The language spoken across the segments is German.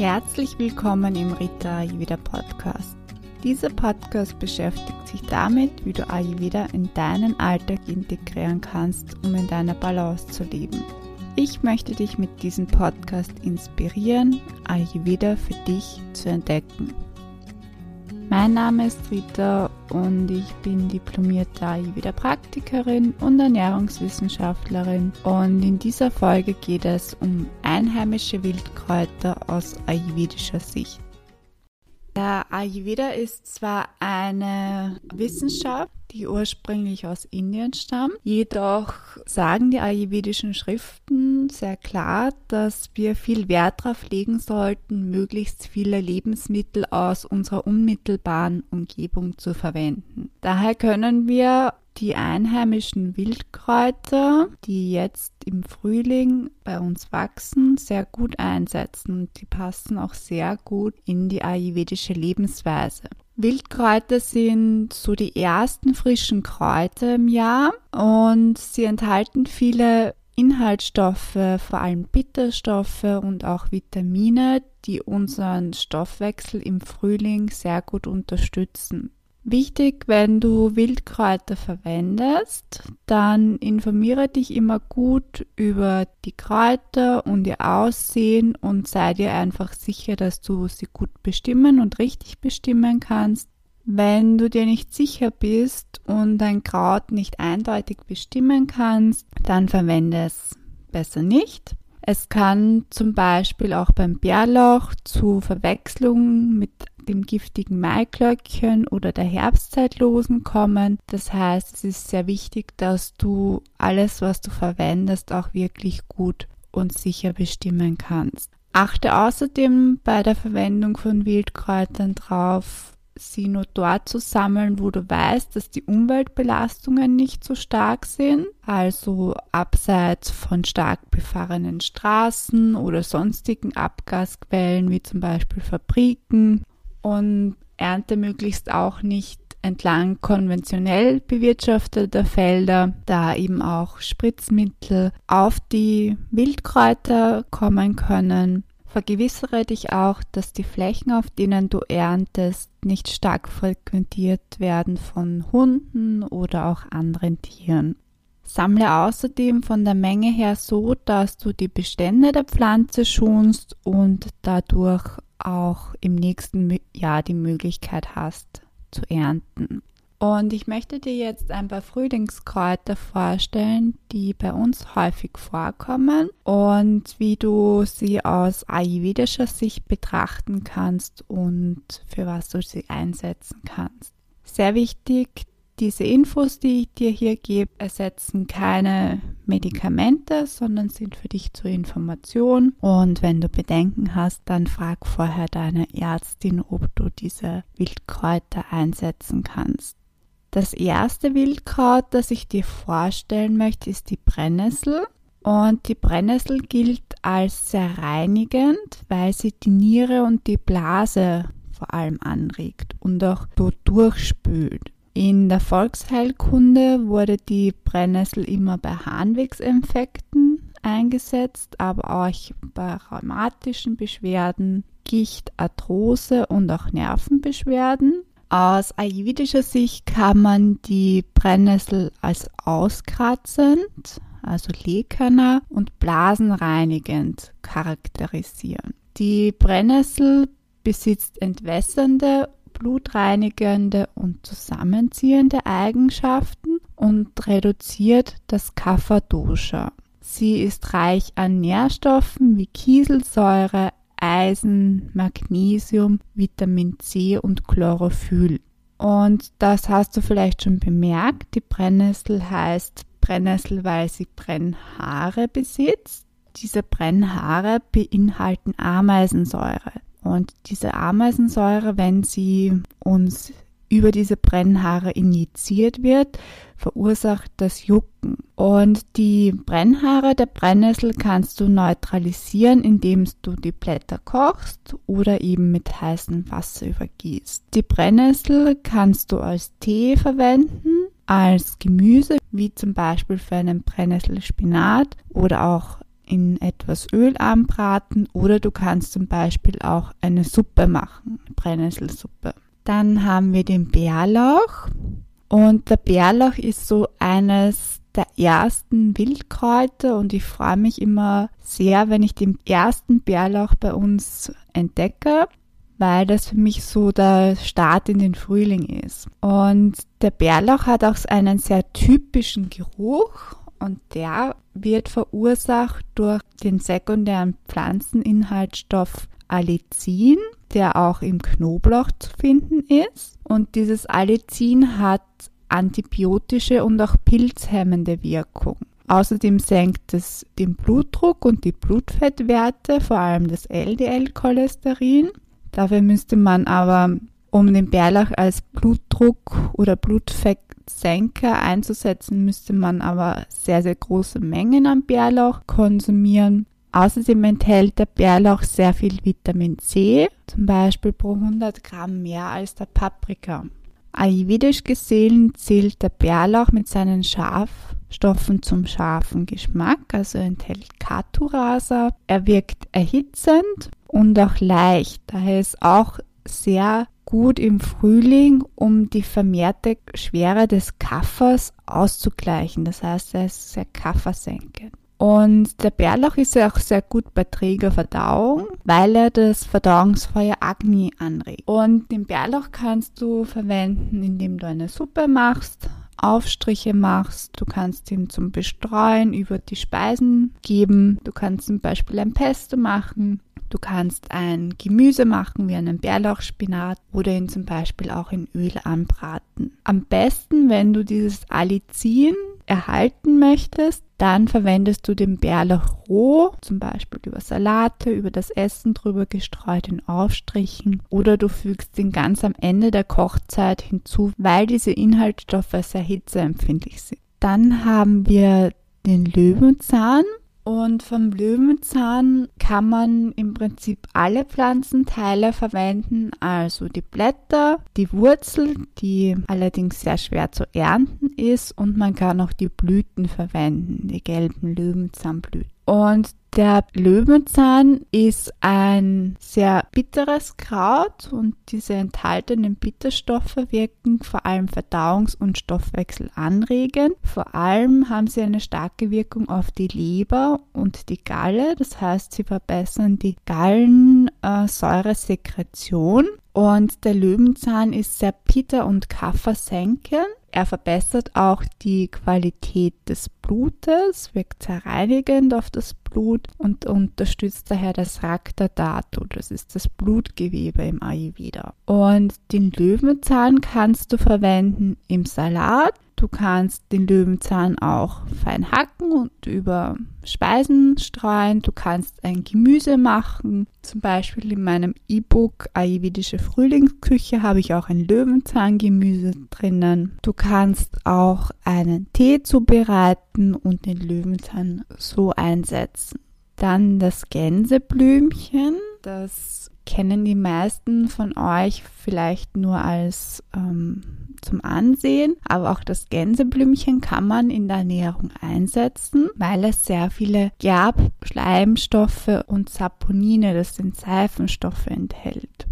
Herzlich willkommen im Rita Ayurveda Podcast. Dieser Podcast beschäftigt sich damit, wie du Ayurveda in deinen Alltag integrieren kannst, um in deiner Balance zu leben. Ich möchte dich mit diesem Podcast inspirieren, Ayurveda für dich zu entdecken. Mein Name ist Rita und ich bin diplomierte Ayurveda-Praktikerin und Ernährungswissenschaftlerin. Und in dieser Folge geht es um einheimische Wildkräuter aus ayurvedischer Sicht. Der Ayurveda ist zwar eine Wissenschaft, die ursprünglich aus Indien stammt, jedoch sagen die ayurvedischen Schriften sehr klar, dass wir viel Wert darauf legen sollten, möglichst viele Lebensmittel aus unserer unmittelbaren Umgebung zu verwenden. Daher können wir die einheimischen Wildkräuter, die jetzt im Frühling bei uns wachsen, sehr gut einsetzen und die passen auch sehr gut in die ayurvedische Lebensweise. Wildkräuter sind so die ersten frischen Kräuter im Jahr und sie enthalten viele Inhaltsstoffe, vor allem Bitterstoffe und auch Vitamine, die unseren Stoffwechsel im Frühling sehr gut unterstützen. Wichtig, wenn du Wildkräuter verwendest, dann informiere dich immer gut über die Kräuter und ihr Aussehen und sei dir einfach sicher, dass du sie gut bestimmen und richtig bestimmen kannst. Wenn du dir nicht sicher bist und dein Kraut nicht eindeutig bestimmen kannst, dann verwende es besser nicht. Es kann zum Beispiel auch beim Bärlauch zu Verwechslungen mit dem giftigen Maiglöckchen oder der Herbstzeitlosen kommen. Das heißt, es ist sehr wichtig, dass du alles, was du verwendest, auch wirklich gut und sicher bestimmen kannst. Achte außerdem bei der Verwendung von Wildkräutern drauf, sie nur dort zu sammeln, wo du weißt, dass die Umweltbelastungen nicht so stark sind, also abseits von stark befahrenen Straßen oder sonstigen Abgasquellen wie zum Beispiel Fabriken und ernte möglichst auch nicht entlang konventionell bewirtschafteter Felder, da eben auch Spritzmittel auf die Wildkräuter kommen können. Vergewissere dich auch, dass die Flächen, auf denen du erntest, nicht stark frequentiert werden von Hunden oder auch anderen Tieren. Sammle außerdem von der Menge her so, dass du die Bestände der Pflanze schonst und dadurch auch im nächsten Jahr die Möglichkeit hast zu ernten. Und ich möchte dir jetzt ein paar Frühlingskräuter vorstellen, die bei uns häufig vorkommen und wie du sie aus ayurvedischer Sicht betrachten kannst und für was du sie einsetzen kannst. Sehr wichtig, diese Infos, die ich dir hier gebe, ersetzen keine Medikamente, sondern sind für dich zur Information. Und wenn du Bedenken hast, dann frag vorher deine Ärztin, ob du diese Wildkräuter einsetzen kannst. Das erste Wildkraut, das ich dir vorstellen möchte, ist die Brennnessel. Und die Brennnessel gilt als sehr reinigend, weil sie die Niere und die Blase vor allem anregt und auch so durchspült. In der Volksheilkunde wurde die Brennnessel immer bei Harnwegsinfekten eingesetzt, aber auch bei rheumatischen Beschwerden, Gicht, Arthrose und auch Nervenbeschwerden. Aus ayurvedischer Sicht kann man die Brennnessel als auskratzend, also Lekana und blasenreinigend charakterisieren. Die Brennnessel besitzt entwässernde blutreinigende und zusammenziehende Eigenschaften und reduziert das Kapha-Dosha. Sie ist reich an Nährstoffen wie Kieselsäure, Eisen, Magnesium, Vitamin C und Chlorophyll. Und das hast du vielleicht schon bemerkt. Die Brennnessel heißt Brennnessel, weil sie Brennhaare besitzt. Diese Brennhaare beinhalten Ameisensäure. Und diese Ameisensäure, wenn sie uns über diese Brennhaare injiziert wird, verursacht das Jucken. Und die Brennhaare der Brennnessel kannst du neutralisieren, indem du die Blätter kochst oder eben mit heißem Wasser übergießt. Die Brennnessel kannst du als Tee verwenden, als Gemüse, wie zum Beispiel für einen Brennnesselspinat oder auch in etwas Öl anbraten oder du kannst zum Beispiel auch eine Suppe machen, Brennnesselsuppe. Dann haben wir den Bärlauch und der Bärlauch ist so eines der ersten Wildkräuter und ich freue mich immer sehr, wenn ich den ersten Bärlauch bei uns entdecke, weil das für mich so der Start in den Frühling ist. Und der Bärlauch hat auch einen sehr typischen Geruch und der wird verursacht durch den sekundären Pflanzeninhaltsstoff Allicin, der auch im Knoblauch zu finden ist. Und dieses Allicin hat antibiotische und auch pilzhemmende Wirkung. Außerdem senkt es den Blutdruck und die Blutfettwerte, vor allem das LDL-Cholesterin. Dafür müsste man aber, um den Bärlauch als Blutdruck oder Blutfettsenker einzusetzen, müsste man aber sehr, sehr große Mengen an Bärlauch konsumieren. Außerdem enthält der Bärlauch sehr viel Vitamin C, zum Beispiel pro 100 Gramm mehr als der Paprika. Ayurvedisch gesehen zählt der Bärlauch mit seinen Schafstoffen zum scharfen Geschmack, also enthält Katurasa. Er wirkt erhitzend und auch leicht, daher ist auch sehr gut im Frühling, um die vermehrte Schwere des Kaffers auszugleichen. Das heißt, er ist sehr kaffersenkend. Und der Bärlauch ist ja auch sehr gut bei träger Verdauung, weil er das Verdauungsfeuer Agni anregt. Und den Bärlauch kannst du verwenden, indem du eine Suppe machst, Aufstriche machst. Du kannst ihn zum Bestreuen über die Speisen geben. Du kannst zum Beispiel ein Pesto machen. Du kannst ein Gemüse machen wie einen Bärlauchspinat oder ihn zum Beispiel auch in Öl anbraten. Am besten, wenn du dieses Allicin erhalten möchtest, dann verwendest du den Bärlauch roh, zum Beispiel über Salate, über das Essen drüber gestreut in Aufstrichen oder du fügst ihn ganz am Ende der Kochzeit hinzu, weil diese Inhaltsstoffe sehr hitzeempfindlich sind. Dann haben wir den Löwenzahn. Und vom Löwenzahn kann man im Prinzip alle Pflanzenteile verwenden, also die Blätter, die Wurzel, die allerdings sehr schwer zu ernten ist, und man kann auch die Blüten verwenden, die gelben Löwenzahnblüten. Und der Löwenzahn ist ein sehr bitteres Kraut und diese enthaltenen Bitterstoffe wirken vor allem verdauungs- und Stoffwechsel anregend. Vor allem haben sie eine starke Wirkung auf die Leber und die Galle, das heißt, sie verbessern die Gallensäuresekretion. Und der Löwenzahn ist sehr bitter und kaffersenkend. Er verbessert auch die Qualität des Blutes, wirkt sehr reinigend auf das Blut und unterstützt daher das Rakta Dhatu, das ist das Blutgewebe im Ayurveda. Und den Löwenzahn kannst du verwenden im Salat, Du kannst den Löwenzahn auch fein hacken und über Speisen streuen. Du kannst ein Gemüse machen. Zum Beispiel in meinem E-Book Ayurvedische Frühlingsküche habe ich auch ein Löwenzahngemüse drinnen. Du kannst auch einen Tee zubereiten und den Löwenzahn so einsetzen. Dann das Gänseblümchen. Das kennen die meisten von euch vielleicht nur als ähm, zum Ansehen, aber auch das Gänseblümchen kann man in der Ernährung einsetzen, weil es sehr viele Gerbschleimstoffe und Saponine, das sind Seifenstoffe, enthält.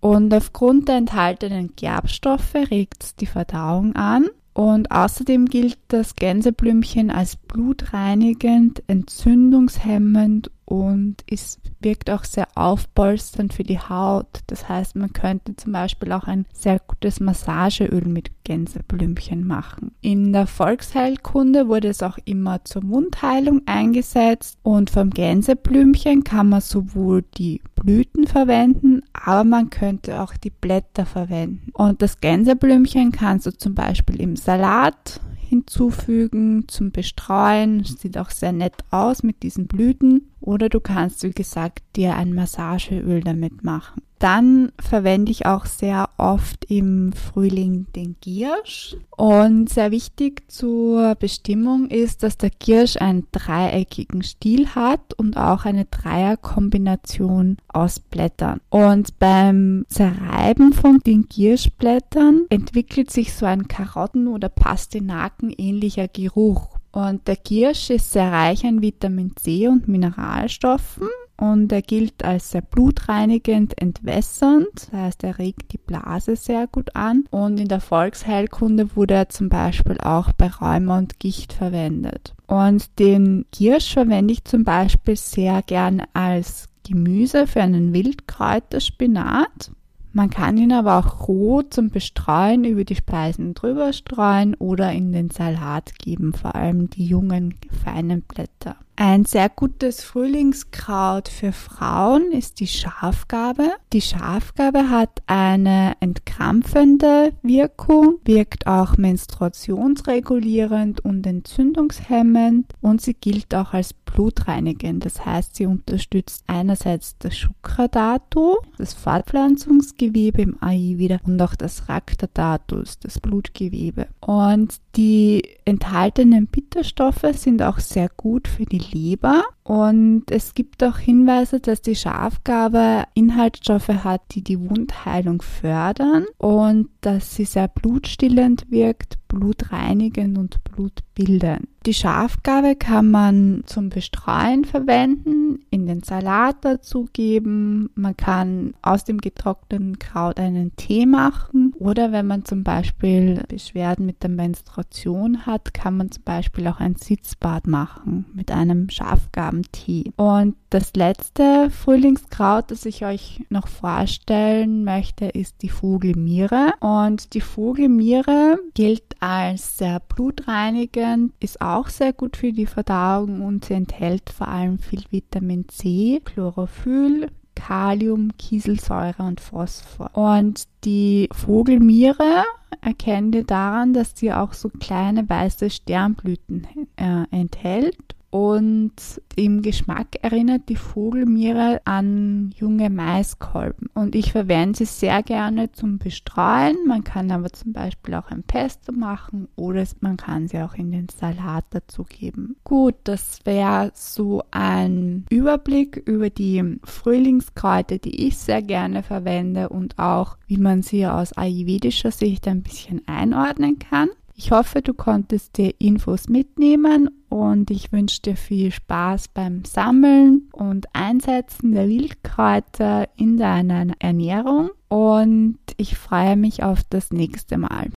Und aufgrund der enthaltenen Gerbstoffe regt es die Verdauung an und außerdem gilt das Gänseblümchen als blutreinigend, entzündungshemmend und es wirkt auch sehr aufpolsternd für die Haut. Das heißt, man könnte zum Beispiel auch ein sehr gutes Massageöl mit Gänseblümchen machen. In der Volksheilkunde wurde es auch immer zur Mundheilung eingesetzt und vom Gänseblümchen kann man sowohl die Blüten verwenden, aber man könnte auch die Blätter verwenden. Und das Gänseblümchen kannst du zum Beispiel im Salat hinzufügen zum Bestreuen. Sieht auch sehr nett aus mit diesen Blüten. Oder du kannst, wie gesagt, dir ein Massageöl damit machen. Dann verwende ich auch sehr oft im Frühling den Giersch. Und sehr wichtig zur Bestimmung ist, dass der Giersch einen dreieckigen Stiel hat und auch eine Dreierkombination aus Blättern. Und beim Zerreiben von den Gierschblättern entwickelt sich so ein Karotten- oder Pastinaken ähnlicher Geruch Und der Kirsch ist sehr reich an Vitamin C und Mineralstoffen und er gilt als sehr blutreinigend, entwässernd, das heißt, er regt die Blase sehr gut an und in der Volksheilkunde wurde er zum Beispiel auch bei Rheuma und Gicht verwendet. Und den Kirsch verwende ich zum Beispiel sehr gern als Gemüse für einen Wildkräuterspinat. Man kann ihn aber auch roh zum Bestreuen über die Speisen drüber streuen oder in den Salat geben, vor allem die jungen, feinen Blätter. Ein sehr gutes Frühlingskraut für Frauen ist die Schafgabe. Die Schafgabe hat eine entkrampfende Wirkung, wirkt auch menstruationsregulierend und entzündungshemmend und sie gilt auch als blutreinigend. Das heißt, sie unterstützt einerseits das Shukra-Dhatu, das Fortpflanzungsgewebe im Ayurveda und auch das Rakta-Dhatus, das Blutgewebe. Und die enthaltenen Bitterstoffe sind auch sehr gut für die Leber und es gibt auch Hinweise, dass die Schafgabe Inhaltsstoffe hat, die die Wundheilung fördern und dass sie sehr blutstillend wirkt, blutreinigend und blutbildend. Die Schafgabe kann man zum Bestreuen verwenden, in den Salat dazugeben. Man kann aus dem getrockneten Kraut einen Tee machen oder wenn man zum Beispiel Beschwerden mit der Menstruation hat, kann man zum Beispiel auch ein Sitzbad machen mit einem Schafgabentee. Und das letzte Frühlingskraut, das ich euch noch vorstellen möchte, ist die Vogelmiere. Und die Vogelmiere gilt als sehr blutreinigend, ist auch sehr gut für die Verdauung und sie enthält vor allem viel Vitamin C, Chlorophyll, Kalium, Kieselsäure und Phosphor. Und die Vogelmiere erkennt ihr daran, dass sie auch so kleine weiße Sternblüten äh, enthält und im Geschmack erinnert die Vogelmiere an junge Maiskolben und ich verwende sie sehr gerne zum Bestreuen. Man kann aber zum Beispiel auch ein Pesto machen oder man kann sie auch in den Salat dazu geben. Gut, das wäre so ein Überblick über die Frühlingskräuter, die ich sehr gerne verwende und auch wie man sie aus ayurvedischer Sicht ein bisschen einordnen kann. Ich hoffe, du konntest dir Infos mitnehmen und ich wünsche dir viel Spaß beim Sammeln und Einsetzen der Wildkräuter in deiner Ernährung und ich freue mich auf das nächste Mal.